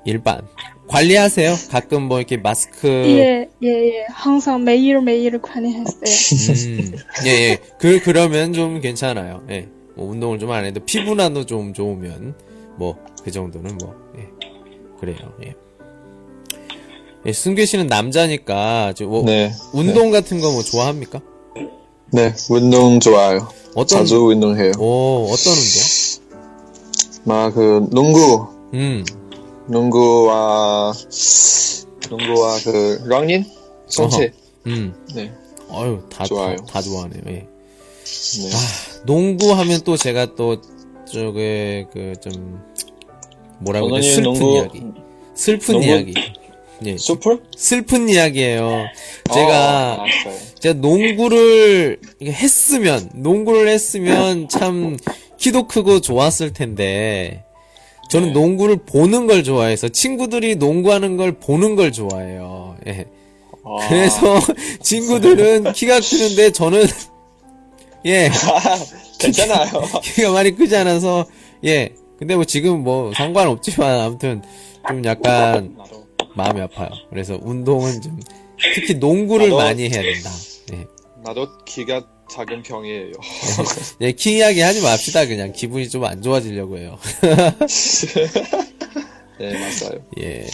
일반. 관리하세요? 가끔 뭐 이렇게 마스크. 예, 예, 예. 항상 매일 매일 관리했어요. 음, 예, 예. 그, 그러면 좀 괜찮아요. 예. 뭐 운동을 좀 안 해도 피부나도 좀 좋으면, 뭐, 그 정도는 뭐, 예. 그래요, 예. 예, 승규 씨는 남자니까, 저, 뭐, 네. 운동 같은 거 뭐 좋아합니까? 네, 운동 좋아요. 어떤, 자주 운동해요. 오, 어떤 운동? 막 그 농구, 음, 농구와 농구와 그 런닝, 성체. 음. 네, 어유 다, 좋아요. 다, 다 좋아하네요, 예. 네. 농구 하면 또 제가 또, 저게, 그, 좀, 뭐라고 해야 돼? 슬픈 농구- 이야기. 슬픈 농구- 이야기. 예. 슈퍼? 슬픈 이야기예요. 어, 제가 알았어요. 제가 농구를 했으면 농구를 했으면 참 키도 크고 좋았을 텐데 저는 네. 농구를 보는 걸 좋아해서 친구들이 농구하는 걸 보는 걸 좋아해요. 예. 아, 그래서 친구들은 키가 크는데 저는 예 괜찮아요. 키가 많이 크지 않아서 예 근데 뭐 지금 뭐 상관없지만 아무튼 좀 약간 나도 마음이 아파요. 그래서 운동은 좀 특히 농구를 나도- 많이 해야 된다. 예. 나도 키가 작은 편이에요. 예, 키 이야기 하지 맙시다. 그냥 기분이 좀 안 좋아지려고 해요. 네, 맞아요. 예.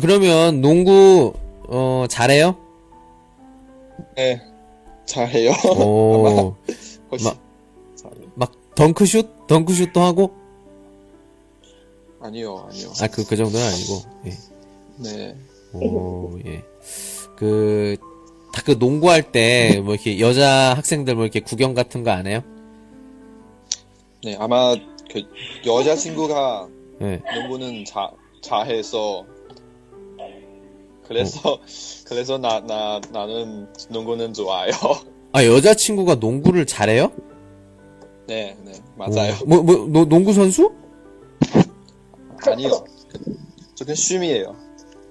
그러면 농구 어 잘해요? 네, 잘해요. 오. 잘해요. 막 덩크슛? 덩크슛도 하고? 아니요, 아니요. 아, 그, 그 정도는 아니고. 예. 네, 오, 예. 그, 다 그 농구할 때, 뭐 이렇게 여자 학생들 뭐 이렇게 구경 같은 거 안 해요? 네, 아마 그 여자친구가 예. 농구는 자, 잘해서 그래서 그래서 나, 나 나는 농구는 좋아요. 아, 여자친구가 농구를 잘해요? 네, 네, 맞아요. 오, 뭐, 뭐, 노, 농구 선수? 아니요. 저건 취미예요.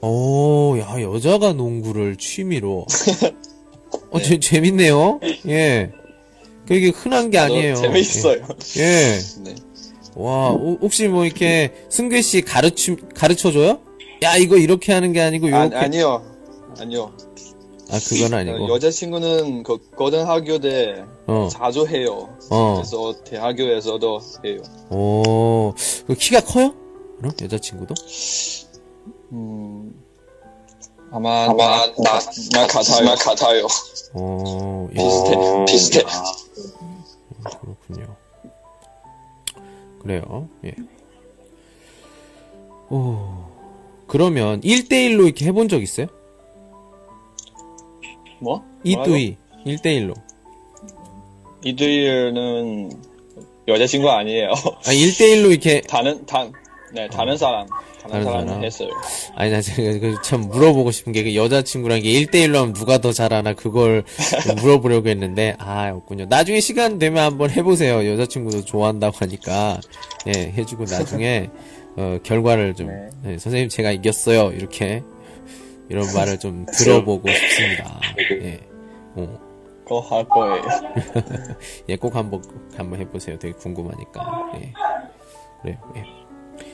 오, 야, 여자가 농구를 취미로. 어, 재, 재밌네요. 예. 그게 흔한 게 아니에요. 재밌어요. 예. 예. 네. 와, 오- 혹시 뭐 이렇게 승규 씨 가르치, 가르쳐 줘요? 야, 이거 이렇게 하는 게 아니고, 아, 요렇게. 아니요. 아니요. 아, 그건 아니고. 여자 친구는 그 고등학교 때 어, 자주 해요. 어. 그래서 대학교에서도 해요. 오, 그 키가 커요? 그럼 여자친구도? 음, 아마, 아마, 나, 나 같아요. 나 같아요. 어, 예. 비슷해. 비슷해. 그렇군요. 그래요. 예. 오. 그러면 1대1로 이렇게 해본 적 있어요? 뭐? 이뚜이. 1대1로. 이두일은 여자친구 아니에요. 아, 1대1로 이렇게. 다른, 단, 네, 다른 사람. 다른, 다른 사람, 사람. 했어요. 아니, 나 제가 그참 물어보고 싶은 게, 그 여자친구랑 이게 1대1로 하면 누가 더 잘하나, 그걸 좀 물어보려고 했는데, 아, 없군요. 나중에 시간 되면 한번 해보세요. 여자친구도 좋아한다고 하니까, 예, 해주고 나중에, 어, 결과를 좀, 네, 선생님 제가 이겼어요. 이렇게, 이런 말을 좀 들어보고 싶습니다. 예. 어. 그거 할 거예요. 예, 꼭 한번, 한번 해보세요. 되게 궁금하니까. 예. 그래요. 예.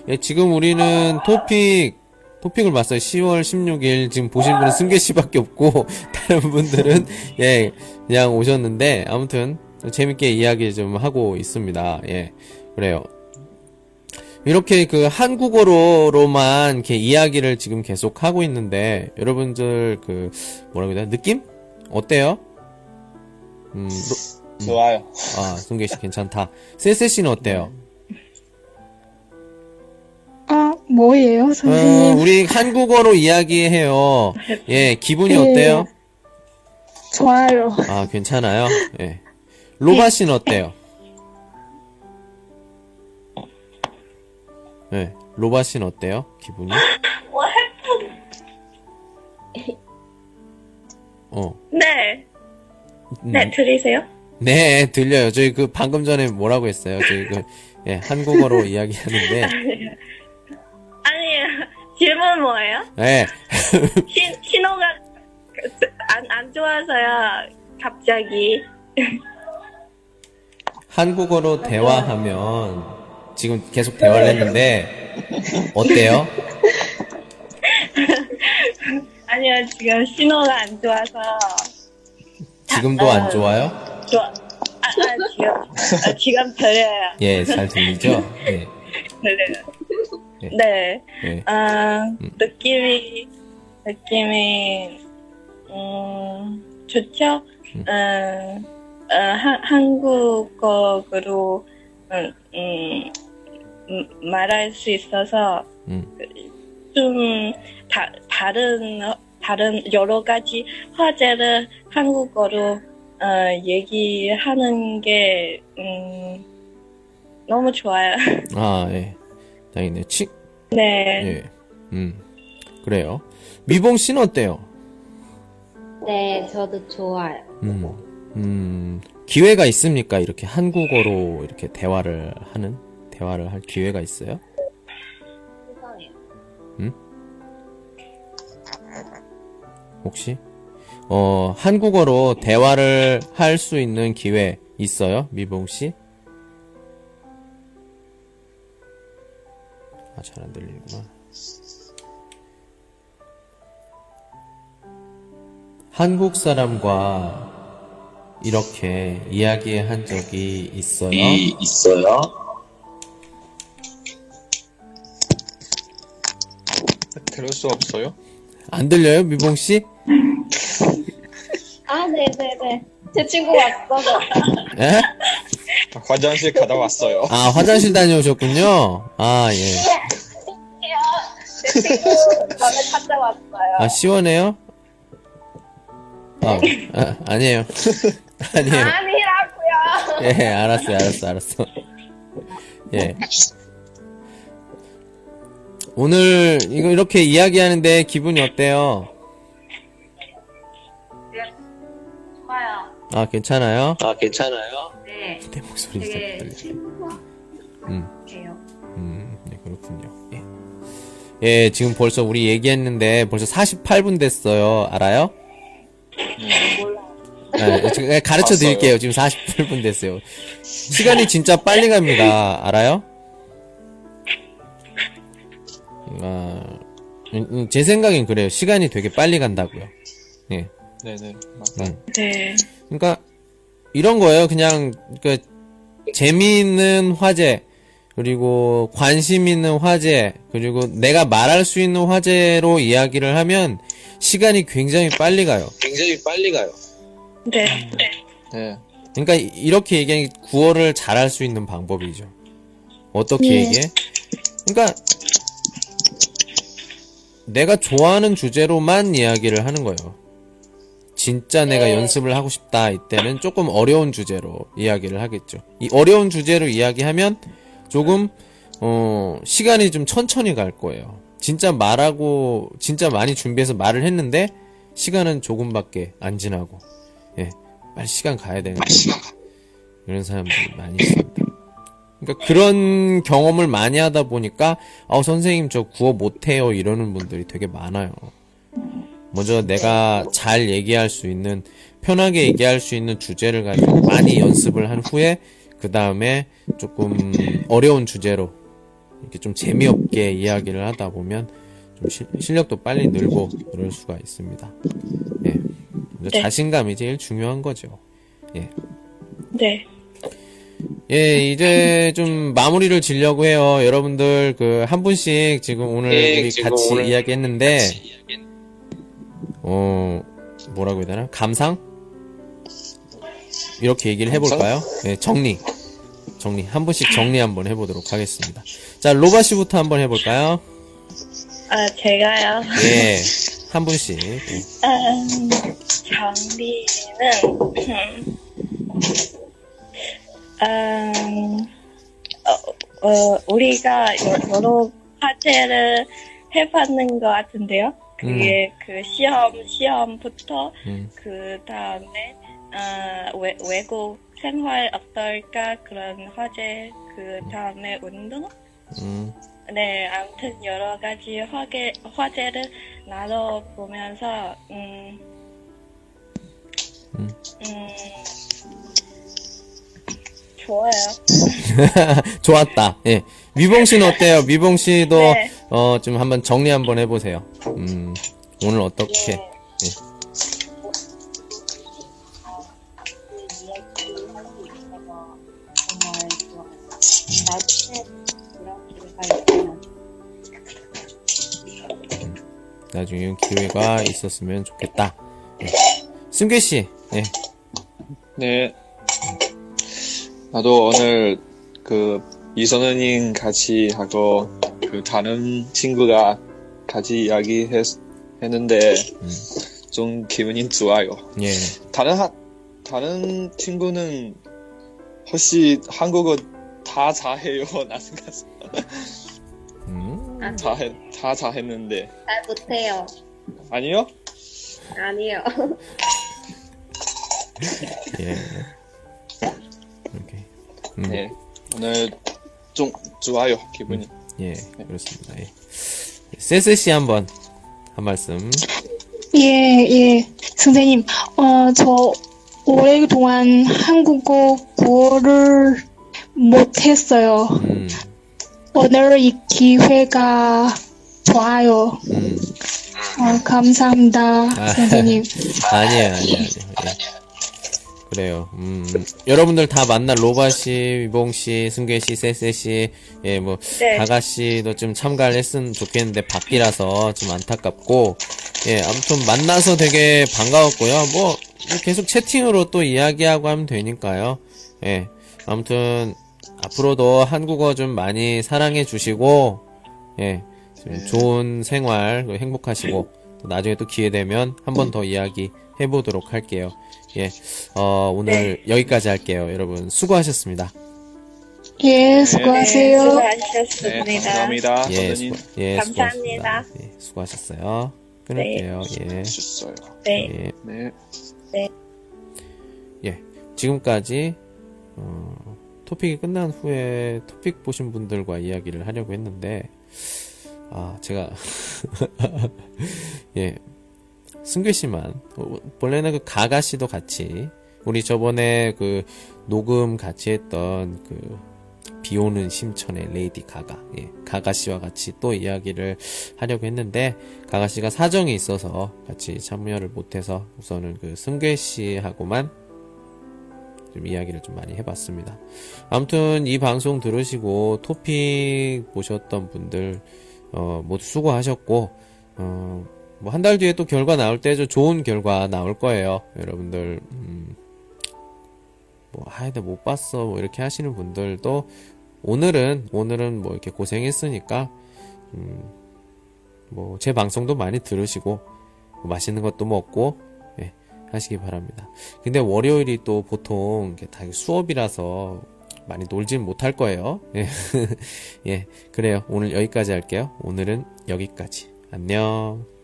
예, 지금 우리는 토픽, 토픽을 봤어요. 10월 16일. 지금 보신 분은 승계 씨밖에 없고, 다른 분들은, 예, 그냥 오셨는데, 아무튼, 재밌게 이야기 좀 하고 있습니다. 예. 그래요. 이렇게 그 한국어로만 이렇게 이야기를 지금 계속 하고 있는데, 여러분들 그, 뭐라고 해야 되나? 느낌? 어때요? 음, 로- 좋아요. 아, 승계 씨 괜찮다. 세세 씨는 어때요? 아, 뭐예요, 어, 선생님? 우리 한국어로 이야기해요. 예, 기분이 네. 어때요? 좋아요. 아, 괜찮아요. 예. 로바 씨는 어때요? 예, 로바 씨는 어때요? 기분이? 어, 네. 음, 네, 들리세요? 네, 들려요. 저희 그 방금 전에 뭐라고 했어요? 저희 그, 예, 한국어로 이야기하는데, 아니에요. 질문 뭐예요? 예, 신, 신호가 안, 안 좋아서요. 갑자기. 한국어로 대화하면 지금 계속 대화를 했는데 어때요? 아니요, 지금 신호가 안 좋아서. 지금도 안 좋아요? 좋아. 아, 아 지금, 아, 지금 들려요. 예, 잘 들리죠? 예, 들려요. 예. 네. 예. 아, 느낌이, 느낌이, 음, 좋죠? 음, 어, 한, 한국어로, 음, 음, 음, 말할 수 있어서, 음. 좀, 다, 다른, 다른 여러 가지 화제를 한국어로, 어, 얘기하는 게, 음, 너무 좋아요. 아, 예. 다행이네. 치, 네. 예. 음, 그래요. 미봉 씨는 어때요? 네, 저도 좋아요. 음, 음, 기회가 있습니까? 이렇게 한국어로 이렇게 대화를 하는? 대화를 할 기회가 있어요? 세상에. 혹시? 어, 한국어로 대화를 할 수 있는 기회 있어요? 미봉 씨? 아, 잘 안 들리구나. 한국 사람과 이렇게 이야기한 적이 있어요? 있어요? 들을 수 없어요? 안 들려요, 미봉 씨? 아, 네네네. 제 친구 왔어요. 예? 화장실 갔다 왔어요. 아, 화장실 다녀오셨군요. 아, 예. 제 친구 전에 갔다 왔어요. 아, 시원해요? 아, 아 아니에요. 아니에요. 아니라고요. 예, 알았어요, 알았어, 알았어. 예. 오늘 이거 이렇게 이야기하는데 기분이 어때요? 좋아요. 아, 괜찮아요? 아, 괜찮아요? 네. 네, 내 목소리 진짜 되게 예, 지금 벌써 우리 얘기했는데 벌써 48분 됐어요. 알아요? 아, 지금 가르쳐 드릴게요. 지금 48분 됐어요. 시간이 진짜 빨리 갑니다. 알아요? 아, 음, 음, 제 생각엔 그래요. 시간이 되게 빨리 간다고요. 예. 네네. 맞다. 음. 네. 그러니까 이런 거예요. 그냥 그 재미있는 화제 그리고 관심 있는 화제 그리고 내가 말할 수 있는 화제로 이야기를 하면 시간이 굉장히 빨리 가요. 굉장히 빨리 가요. 네. 네. 그러니까 이- 이렇게 얘기하는 게 구월을 잘할 수 있는 방법이죠. 어떻게 네. 얘기해? 그러니까 내가 좋아하는 주제로만 이야기를 하는 거예요. 진짜 내가 연습을 하고 싶다 이때는 조금 어려운 주제로 이야기를 하겠죠. 이 어려운 주제로 이야기하면 조금 어 시간이 좀 천천히 갈 거예요. 진짜 말하고 진짜 많이 준비해서 말을 했는데 시간은 조금밖에 안 지나고 예 빨리 시간 가야 되는 이런 사람들이 많이 있습니다. 그러니까 그런 경험을 많이 하다 보니까 아 선생님 저 구호 못해요 이러는 분들이 되게 많아요. 먼저 내가 잘 얘기할 수 있는 편하게 얘기할 수 있는 주제를 가지고 많이 연습을 한 후에 그 다음에 조금 어려운 주제로 이렇게 좀 재미없게 이야기를 하다 보면 좀 실, 실력도 빨리 늘고 그럴 수가 있습니다. 예. 네. 자신감이 제일 중요한 거죠. 네. 예, 이제 좀 마무리를 지려고 해요. 여러분들 그 한 분씩 지금 오늘 우리 같이 이야기했는데 어 뭐라고 해야 되나? 감상? 이렇게 얘기를 해볼까요? 네, 정리. 정리. 한 분씩 정리 한번 해보도록 하겠습니다. 자, 로바 씨부터 한번 해볼까요? 아, 제가요. 예, 한 분씩. 예. 음, 정리는, 음, 어, 어, 우리가 여- 여러 과제를 해봤는 것 같은데요. 그게 그 시험, 시험부터 음, 그 다음에, 어, 외, 외국 생활 어떨까 그런 화제, 그 다음에 운동? 음, 네, 아무튼 여러 가지 화제, 화제를 나눠 보면서, 음, 음. 음, 좋아요. 좋았다. 예. 미봉 씨는 어때요? 미봉 씨도 네. 어, 좀 한번 정리 한번 해보세요. 음, 오늘 어떻게? 예. 나중에 기회가 있었으면 좋겠다. 예. 승규 씨, 예. 네. 나도 오늘 그 이선우님 같이 하고 그 다른 친구가 같이 이야기 했, 했는데 좀 기분이 좋아요. 예. 다른 하, 다른 친구는 혹시 한국어 다 잘해요? 나 생각했어. 음, 아, 다, 해, 다 잘했는데. 잘 못해요. 아니요? 아니요. 예. 이렇게. 음, 네. 오늘 좀 좋아요, 기분이. 예, 그렇습니다. 예. 세세 씨 한 번 한 말씀. 예, 예. 선생님, 어, 저 오랫동안 한국어 구호를 못했어요. 음, 오늘 이 기회가 좋아요. 음. 어, 감사합니다, 선생님. 아니에요, 아니에요, 아니에요. 예. 그래요. 음, 여러분들 다 만날 로바 씨, 위봉 씨, 승계 씨, 세세 씨, 예, 뭐, 네. 다가 씨도 좀 참가를 했으면 좋겠는데 밖이라서 좀 안타깝고, 예, 아무튼 만나서 되게 반가웠고요. 뭐, 계속 채팅으로 또 이야기하고 하면 되니까요. 예, 아무튼 앞으로도 한국어 좀 많이 사랑해 주시고, 예, 좀 좋은 생활 행복하시고 또 나중에 또 기회 되면 한 번 더 이야기 해보도록 할게요. 예, 어, 오늘 여기까지 할게요. 여러분 수고하셨습니다. 예, 네, 수고하세요. 네, 수고하셨습니다. 감사합니다. 예, 선생님. 수고, 예, 감사합니다. 수고하셨습니다. 예, 수고하셨어요. 끊을게요. 예, 주셨어요. 네. 예, 네. 예. 지금까지 어, 토픽이 끝난 후에 토픽 보신 분들과 이야기를 하려고 했는데, 아, 제가, 예, 승규 씨만, 어, 원래는 그 가가 씨도 같이, 우리 저번에 그 녹음 같이 했던 그, 비 오는 심천의 레이디 가가, 예, 가가 씨와 같이 또 이야기를 하려고 했는데, 가가 씨가 사정이 있어서 같이 참여를 못해서 우선은 그 승규 씨하고만 좀 이야기를 좀 많이 해봤습니다. 아무튼 이 방송 들으시고 토픽 보셨던 분들 어, 모두 수고하셨고 어, 뭐 한 달 뒤에 또 결과 나올 때좀 좋은 결과 나올 거예요. 여러분들 음, 뭐 하여튼 못 봤어 뭐 이렇게 하시는 분들도 오늘은 오늘은 뭐 이렇게 고생했으니까 음, 뭐 제 방송도 많이 들으시고 뭐 맛있는 것도 먹고 예, 하시기 바랍니다. 근데 월요일이 또 보통 다 수업이라서 많이 놀진 못할 거예요. 예. 예, 그래요. 오늘 여기까지 할게요. 오늘은 여기까지. 안녕.